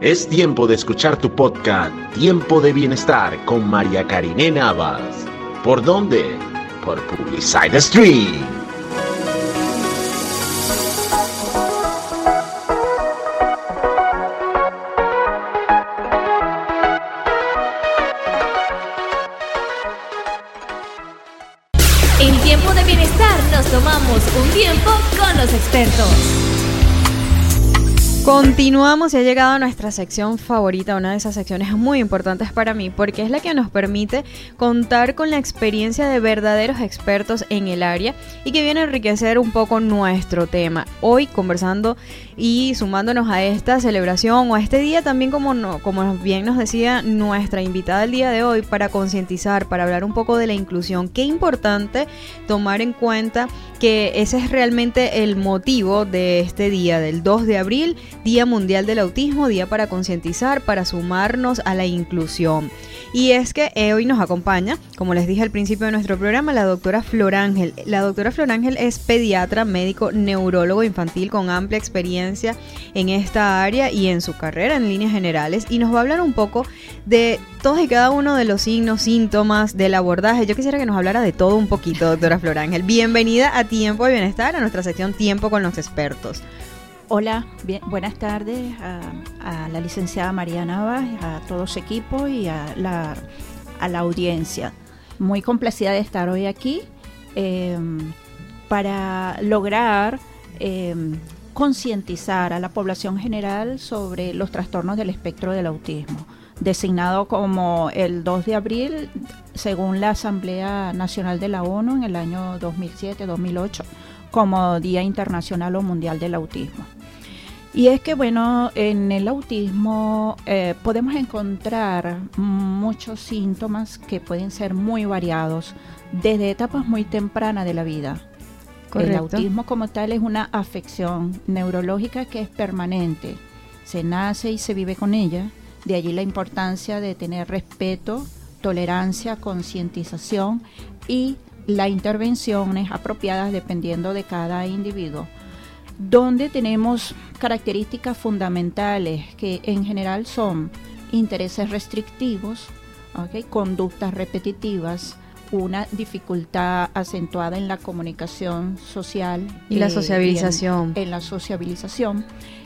Es tiempo de escuchar tu podcast Tiempo de Bienestar con María Karine Navas. ¿Por dónde? Por Publicide Stream. Continuamos y ha llegado a nuestra sección favorita, una de esas secciones muy importantes para mí, porque es la que nos permite contar con la experiencia de verdaderos expertos en el área y que viene a enriquecer un poco nuestro tema. Hoy conversando y sumándonos a esta celebración o a este día también como, no, como bien nos decía nuestra invitada el día de hoy para concientizar, para hablar un poco de la inclusión. Qué importante tomar en cuenta que ese es realmente el motivo de este día, del 2 de abril, Día Mundial del Autismo, día para concientizar, para sumarnos a la inclusión. Y es que eh, hoy nos acompaña, como les dije al principio de nuestro programa, la doctora Flor Ángel. La doctora Flor Ángel es pediatra, médico, neurólogo infantil con amplia experiencia en esta área y en su carrera en líneas generales. Y nos va a hablar un poco de todos y cada uno de los signos, síntomas, del abordaje. Yo quisiera que nos hablara de todo un poquito, doctora Flor Ángel. Bienvenida a Tiempo de Bienestar, a nuestra sección Tiempo con los expertos. Hola, buenas tardes a, la licenciada María Navas, a todo su equipo y a la, a la audiencia. Muy complacida de estar hoy aquí em, para lograr em, concientizar a la población general sobre los trastornos del espectro del autismo, designado como el 2 de abril según la Asamblea Nacional de la ONU en el año 2007-2008 como Día Internacional o Mundial del Autismo. Y es que, bueno, en el autismo eh, podemos encontrar muchos síntomas que pueden ser muy variados desde etapas muy tempranas de la vida. El autismo como tal es una afección neurológica que es permanente. Se nace y se vive con ella. De allí la importancia de tener respeto, tolerancia, concientización y las intervenciones apropiadas dependiendo de cada individuo donde tenemos características fundamentales que en general son intereses restrictivos, conductas repetitivas, una dificultad acentuada en la comunicación social y la sociabilización. en, la sociabilización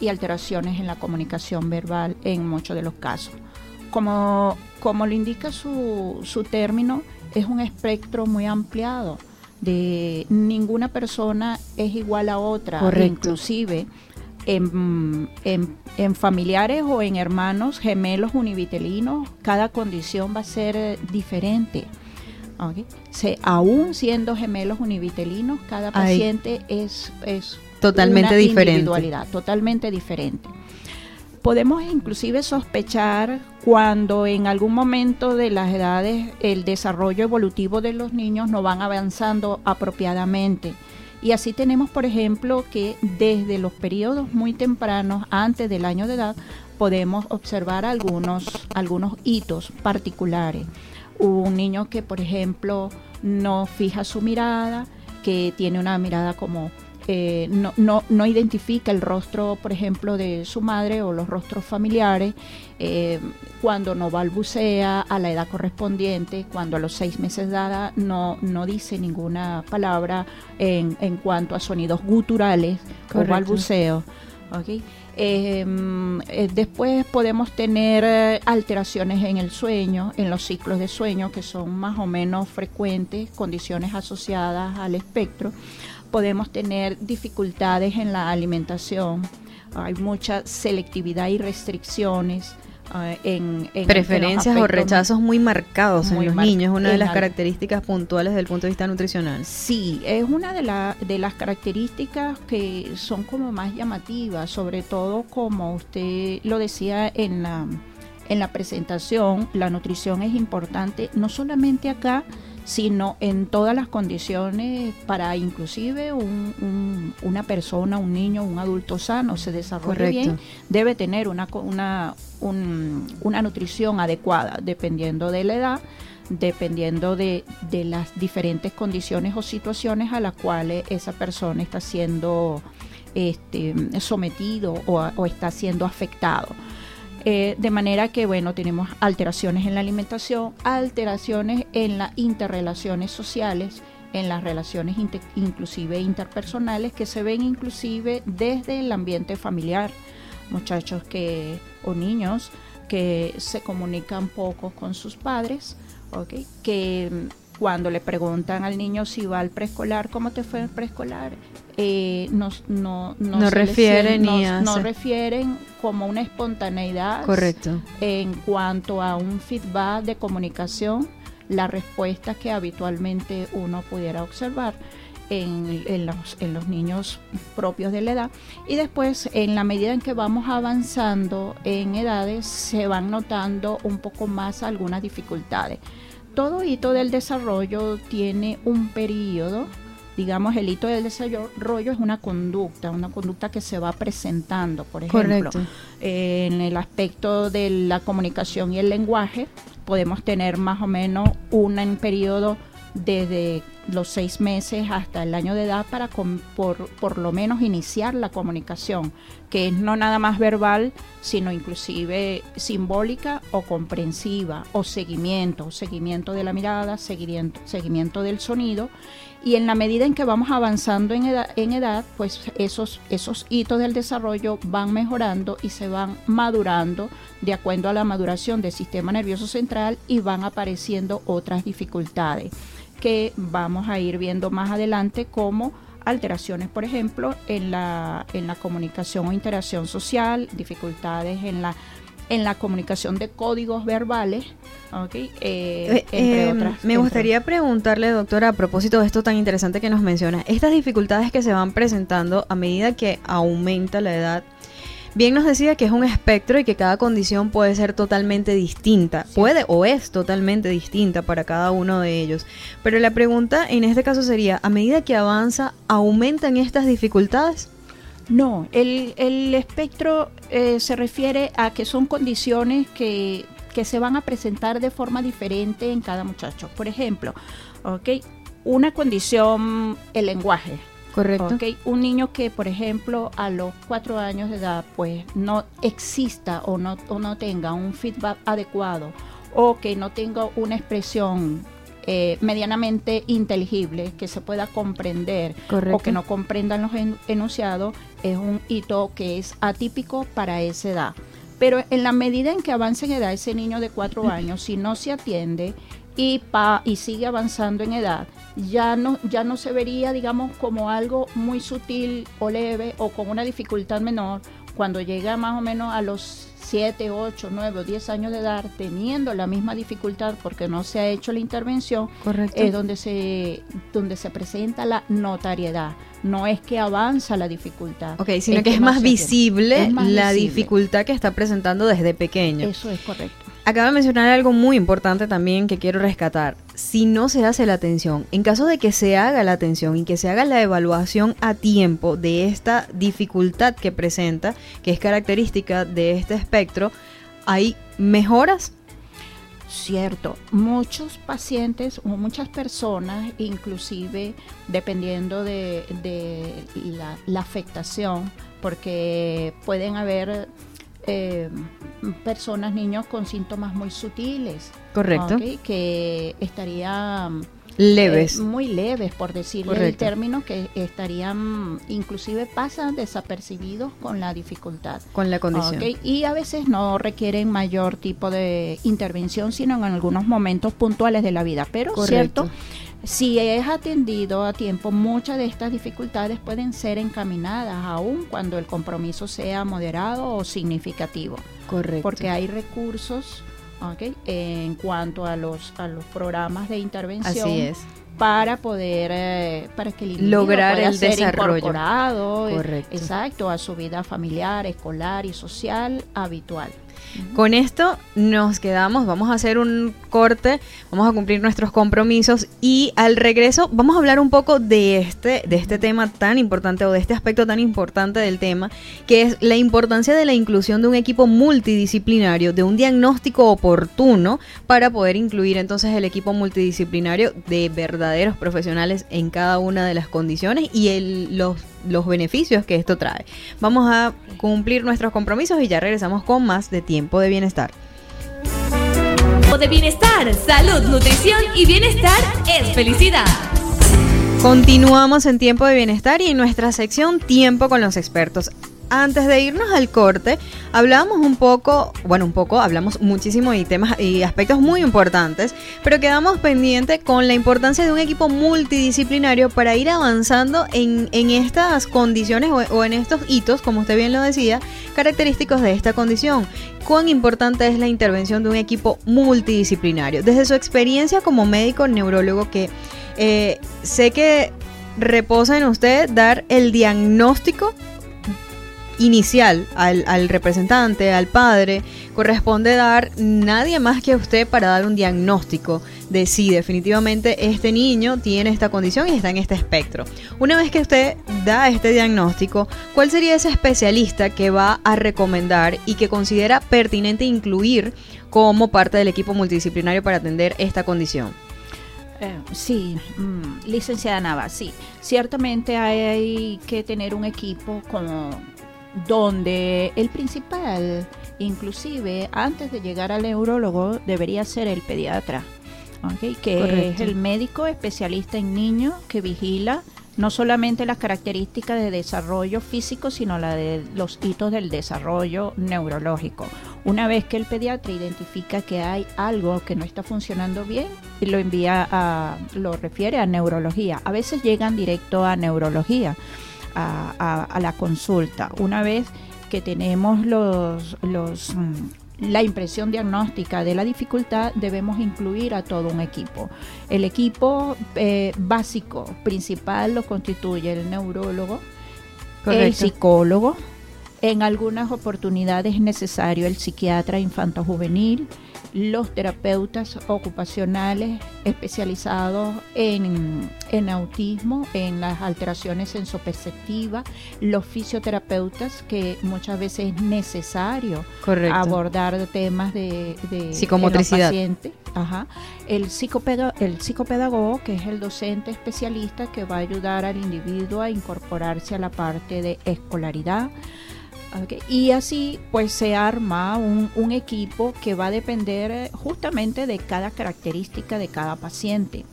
y alteraciones en la comunicación verbal en muchos de los casos. Como, como lo indica su, su término, es un espectro muy ampliado de ninguna persona es igual a otra, inclusive en, en, familiares o en hermanos gemelos univitelinos, cada condición va a ser eh, diferente. Se, aún siendo gemelos univitelinos, cada paciente es, es totalmente una diferente. individualidad, totalmente diferente podemos inclusive sospechar cuando en algún momento de las edades el desarrollo evolutivo de los niños no van avanzando apropiadamente. Y así tenemos, por ejemplo, que desde los periodos muy tempranos, antes del año de edad, podemos observar algunos, algunos hitos particulares. Un niño que, por ejemplo, no fija su mirada, que tiene una mirada como eh, no, no, no, identifica el rostro, por ejemplo, de su madre o los rostros familiares, eh, cuando no balbucea a la edad correspondiente, cuando a los seis meses de edad no, no dice ninguna palabra en, en cuanto a sonidos guturales o balbuceo. Em, eh, después podemos tener alteraciones en el sueño, en los ciclos de sueño, que son más o menos frecuentes, condiciones asociadas al espectro podemos tener dificultades en la alimentación, hay mucha selectividad y restricciones. Uh, en, preferencias o rechazos muy marcados en los niños, una de las características puntuales desde el punto de vista nutricional. Sí, es una de, la, de las características que son como más llamativas, sobre todo como usted lo decía en la, en la presentación, la nutrición es importante no solamente acá, sino en todas las condiciones para inclusive una persona, un niño, un adulto sano se desarrolle bien, debe tener una, una, una nutrición adecuada dependiendo de la edad dependiendo de, de, las diferentes condiciones o situaciones a las cuales esa persona está siendo este, sometido o, o está siendo afectado. Eh, de manera que, bueno, tenemos alteraciones en la alimentación, alteraciones en las interrelaciones sociales, en las relaciones inclusive interpersonales que se ven inclusive desde el ambiente familiar. Muchachos que o niños que se comunican poco con sus padres, ¿okay? que cuando le preguntan al niño si va al preescolar, ¿cómo te fue el preescolar? Eh, no, no, no, refieren ni no, refieren como una espontaneidad Correcto. en cuanto a un feedback de comunicación, la respuesta que habitualmente uno pudiera observar en, los, en los niños propios de la edad. Y después, en la medida en que vamos avanzando en edades, se van notando un poco más algunas dificultades. Todo hito del desarrollo tiene un periodo digamos, el hito del desarrollo es una conducta, una conducta que se va presentando, por ejemplo, en el aspecto de la comunicación y el lenguaje, podemos tener más o menos en periodo desde los seis meses hasta el año de edad para por, por, lo menos iniciar la comunicación, que es no nada más verbal, sino inclusive simbólica o comprensiva, o seguimiento, seguimiento de la mirada, seguimiento, seguimiento del sonido. Y en la medida en que vamos avanzando en edad, en edad, pues esos, esos hitos del desarrollo van mejorando y se van madurando de acuerdo a la maduración del sistema nervioso central y van apareciendo otras dificultades que vamos a ir viendo más adelante como alteraciones, por ejemplo, en la, en la comunicación o interacción social, dificultades en la en la comunicación de códigos verbales, okay, eh, eh, em, Me gustaría preguntarle, doctora, a propósito de esto tan interesante que nos menciona, estas dificultades que se van presentando a medida que aumenta la edad, Bien nos decía que es un espectro y que cada condición puede ser totalmente distinta. Puede o es totalmente distinta para cada uno de ellos. Pero la pregunta en este caso sería, ¿a medida que avanza, aumentan estas dificultades? No, el, espectro eh, se refiere a que son condiciones que, que se van a presentar de forma diferente en cada muchacho. Por ejemplo, okay, una condición, el lenguaje Correcto. Un niño que, por ejemplo, a los cuatro años de edad, pues no exista o no, o no tenga un feedback adecuado o que no tenga una expresión eh, medianamente inteligible, que se pueda comprender o que no comprendan los enunciados, es un hito que es atípico para esa edad. Pero en la medida en que avance en edad ese niño de cuatro años, si no se atiende y, pa, y sigue avanzando en edad, ya no, ya no se vería, digamos, como algo muy sutil o leve o con una dificultad menor cuando llega más o menos a los 7, 8, 9 o 10 años de edad teniendo la misma dificultad porque no se ha hecho la intervención, es donde se, donde se presenta la notariedad. No es que avanza la dificultad. Ok, sino que, es más visible la dificultad que está presentando desde pequeño. Eso es correcto. Acaba de mencionar algo muy importante también que quiero rescatar. Si no se hace la atención, en caso de que se haga la atención y que se haga la evaluación a tiempo de esta dificultad que presenta, que es característica de este espectro, ¿hay mejoras? Cierto, muchos pacientes o muchas personas, inclusive dependiendo de, la, la afectación, porque pueden haber eh, personas, niños con síntomas muy sutiles. Correcto. que estarían leves. Eh, muy leves, por decirle el término, que estarían, inclusive pasan desapercibidos con la dificultad. Con la condición. Y a veces no requieren mayor tipo de intervención, sino en algunos momentos puntuales de la vida. Pero, ¿cierto? Si es atendido a tiempo, muchas de estas dificultades pueden ser encaminadas aún cuando el compromiso sea moderado o significativo. Correcto. Porque hay recursos en cuanto a los, a los programas de intervención. Así es para poder eh, para que el lograr el ser desarrollo incorporado eh, exacto a su vida familiar escolar y social habitual con esto nos quedamos, vamos a hacer un corte, vamos a cumplir nuestros compromisos y al regreso vamos a hablar un poco de este, de este tema tan importante o de este aspecto tan importante del tema, que es la importancia de la inclusión de un equipo multidisciplinario, de un diagnóstico oportuno para poder incluir entonces el equipo multidisciplinario de verdaderos profesionales en cada una de las condiciones y los los beneficios que esto trae. Vamos a cumplir nuestros compromisos y ya regresamos con más de Tiempo de Bienestar. Tiempo de Bienestar, salud, nutrición y bienestar es felicidad. Continuamos en Tiempo de Bienestar y en nuestra sección Tiempo con los expertos antes de irnos al corte, hablábamos un poco, bueno, un poco, hablamos muchísimo de temas y aspectos muy importantes, pero quedamos pendientes con la importancia de un equipo multidisciplinario para ir avanzando en, estas condiciones o, o en estos hitos, como usted bien lo decía, característicos de esta condición. ¿Cuán importante es la intervención de un equipo multidisciplinario? Desde su experiencia como médico neurólogo que eh, sé que reposa en usted dar el diagnóstico inicial al, representante, al padre, corresponde dar nadie más que usted para dar un diagnóstico de si definitivamente este niño tiene esta condición y está en este espectro. Una vez que usted da este diagnóstico, ¿cuál sería ese especialista que va a recomendar y que considera pertinente incluir como parte del equipo multidisciplinario para atender esta condición? Eh, sí, mm, licenciada Nava, sí. Ciertamente hay que tener un equipo como donde el principal, inclusive antes de llegar al neurólogo, debería ser el pediatra, que es el médico especialista en niños que vigila no solamente las características de desarrollo físico, sino la de los hitos del desarrollo neurológico. Una vez que el pediatra identifica que hay algo que no está funcionando bien, lo envía a, lo refiere a neurología. A veces llegan directo a neurología a, la consulta. Una vez que tenemos los, los mm, la impresión diagnóstica de la dificultad, debemos incluir a todo un equipo. El equipo eh, básico, principal, lo constituye el neurólogo, el psicólogo, en algunas oportunidades es necesario el psiquiatra infanto-juvenil, los terapeutas ocupacionales especializados en, autismo, en las alteraciones sensoperceptivas, los fisioterapeutas, que muchas veces es necesario abordar temas de, psicomotricidad. Ajá. El, el psicopedagogo, que es el docente especialista que va a ayudar al individuo a incorporarse a la parte de escolaridad y así pues se arma un, equipo que va a depender eh, justamente de cada característica de cada paciente.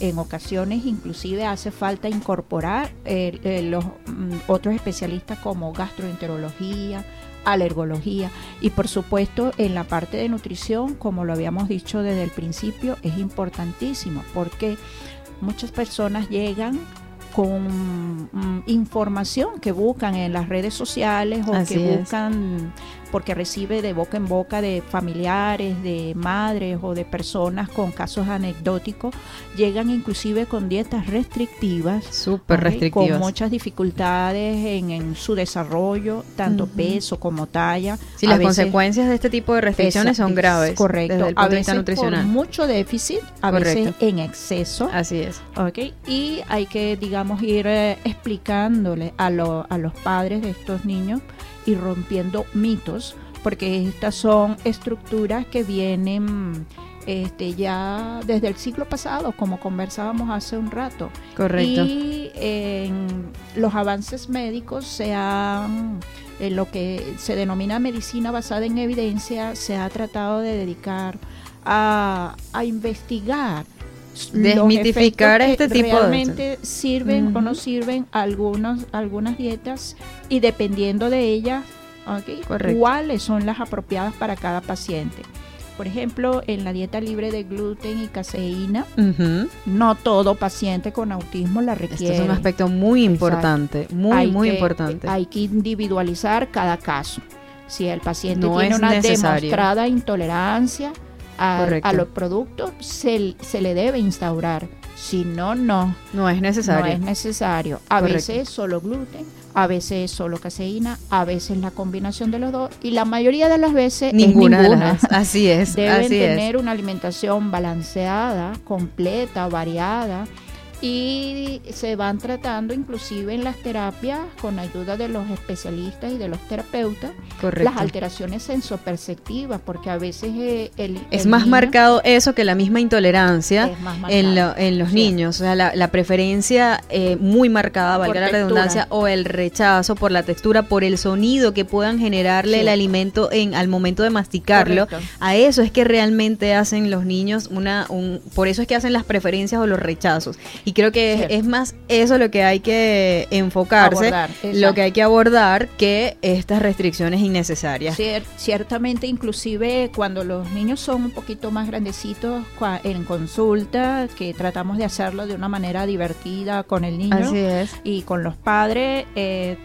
En ocasiones inclusive hace falta incorporar los mm, otros especialistas como gastroenterología, alergología y por supuesto en la parte de nutrición, como lo habíamos dicho desde el principio, es importantísimo porque muchas personas llegan con mm, información que buscan en las redes sociales o que buscan porque recibe de boca en boca de familiares, de madres o de personas con casos anecdóticos, llegan inclusive con dietas restrictivas, súper restrictivas, con muchas dificultades en, su desarrollo, tanto peso como talla. Sí, las consecuencias de este tipo de restricciones son graves. Correcto. Desde el punto a veces nutricional. mucho déficit, a veces en exceso. Así es. Okay. Y hay que, digamos, ir eh, explicándole a, a los padres de estos niños y rompiendo mitos, porque estas son estructuras que vienen este, ya desde el siglo pasado, como conversábamos hace un rato. Correcto. Y en los avances médicos se han, en lo que se denomina medicina basada en evidencia, se ha tratado de dedicar a, a investigar desmitificar este tipo realmente sirven o no sirven algunos, algunas dietas y dependiendo de ellas, cuáles son las apropiadas para cada paciente. Por ejemplo, en la dieta libre de gluten y caseína, no todo paciente con autismo la requiere. Este es un aspecto muy importante, muy, muy importante. Hay que individualizar cada caso. Si el paciente tiene una demostrada intolerancia, a, los productos se, se, le debe instaurar. Si no, no. No es necesario. No es necesario. A veces solo gluten, a veces solo caseína, a veces la combinación de los dos y la mayoría de las veces ninguna. Es De las Así es. Deben tener una alimentación balanceada, completa, variada y se van tratando inclusive en las terapias con ayuda de los especialistas y de los terapeutas Correcto. las alteraciones sensoperceptivas porque a veces eh, el, Es el más niño marcado eso que la misma intolerancia en, lo- en los Sí. niños. O sea, la, la preferencia eh, muy marcada, valga Por la textura. redundancia, o el rechazo por la textura, por el sonido que puedan generarle Sí. el alimento en al momento de masticarlo. Correcto. A eso es que realmente hacen los niños una... Un, por eso es que hacen las preferencias o los rechazos. Y creo que es, más eso lo que hay que enfocarse, Abordar, lo que hay que abordar que estas restricciones innecesarias. Cier- ciertamente, inclusive cuando los niños son un poquito más grandecitos en consulta, que tratamos de hacerlo de una manera divertida con el niño Así es. y con los padres, eh,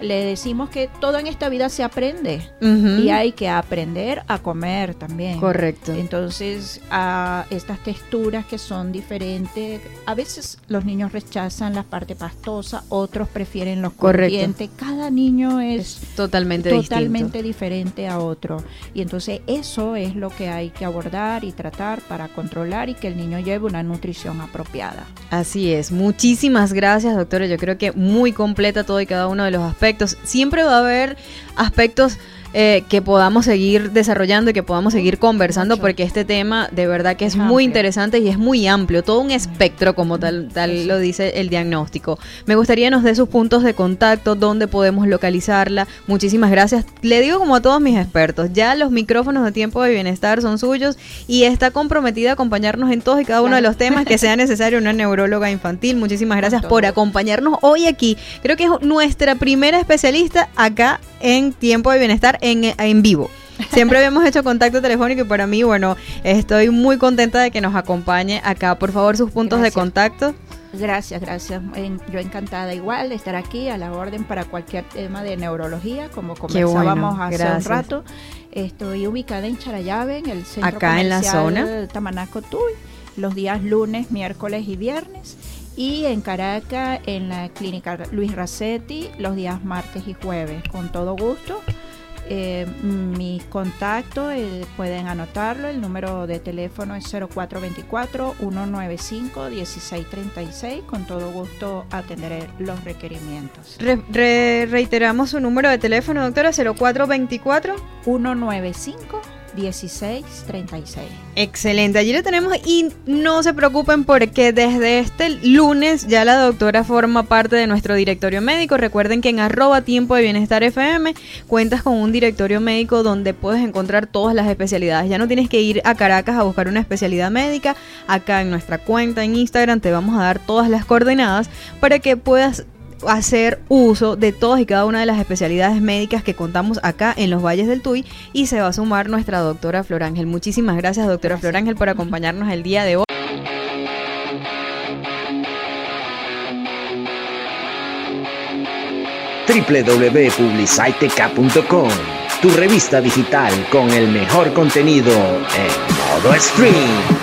le decimos que todo en esta vida se aprende y hay que aprender a comer también. Correcto. Entonces, a estas texturas que son diferentes, a veces los niños rechazan la parte pastosa, otros prefieren los Correcto. crujientes. Cada niño es Totalmente, totalmente diferente a otro. Y entonces eso es lo que hay que abordar y tratar para controlar y que el niño lleve una nutrición apropiada. Así es. Muchísimas gracias, doctora. Yo creo que muy completa todo y cada uno de los aspectos. Siempre va a haber aspectos eh, que podamos seguir desarrollando y que podamos seguir conversando Mucho. porque este tema de verdad que es, Es muy amplio. interesante y es muy amplio, todo un espectro como tal, tal lo dice el diagnóstico. Me gustaría nos dé sus puntos de contacto, dónde podemos localizarla. Muchísimas gracias. Le digo como a todos mis expertos, ya los micrófonos de tiempo de bienestar son suyos y está comprometida a acompañarnos en todos y cada uno de los temas que sea necesario una neuróloga infantil. Muchísimas gracias por acompañarnos hoy aquí. Creo que es nuestra primera especialista acá en Tiempo de Bienestar en, en vivo. Siempre habíamos hecho contacto telefónico y para mí, bueno, estoy muy contenta de que nos acompañe acá. Por favor, sus puntos Gracias. de contacto. Gracias, gracias. En- yo encantada igual de estar aquí a la orden para cualquier tema de neurología, como Qué bueno, conversábamos hace gracias. un rato. Estoy ubicada en Charayave, en el centro Acá en la comercial zona. Tamanaco Tuy, los días lunes, miércoles y viernes. Y en Caracas, en la clínica Luis Racetti, los días martes y jueves, con todo gusto. Eh, mis contactos eh, pueden anotarlo. El número de teléfono es 0424-195-1636. Con todo gusto atenderé los requerimientos. Re- re- reiteramos su número de teléfono, doctora, 0424. 195-1636. Excelente, allí lo tenemos y no se preocupen porque desde este lunes ya la doctora forma parte de nuestro directorio médico. Recuerden que en arroba tiempo de bienestar FM cuentas con un directorio médico donde puedes encontrar todas las especialidades. Ya no tienes que ir a Caracas a buscar una especialidad médica. Acá en nuestra cuenta en Instagram te vamos a dar todas las coordenadas para que puedas hacer uso de todas y cada una de las especialidades médicas que contamos acá en los Valles del Tuy y se va a sumar nuestra doctora Flor Ángel. Muchísimas gracias, doctora Flor Ángel, por acompañarnos el día de hoy. www.publicitec.com, tu revista digital con el mejor contenido en modo stream.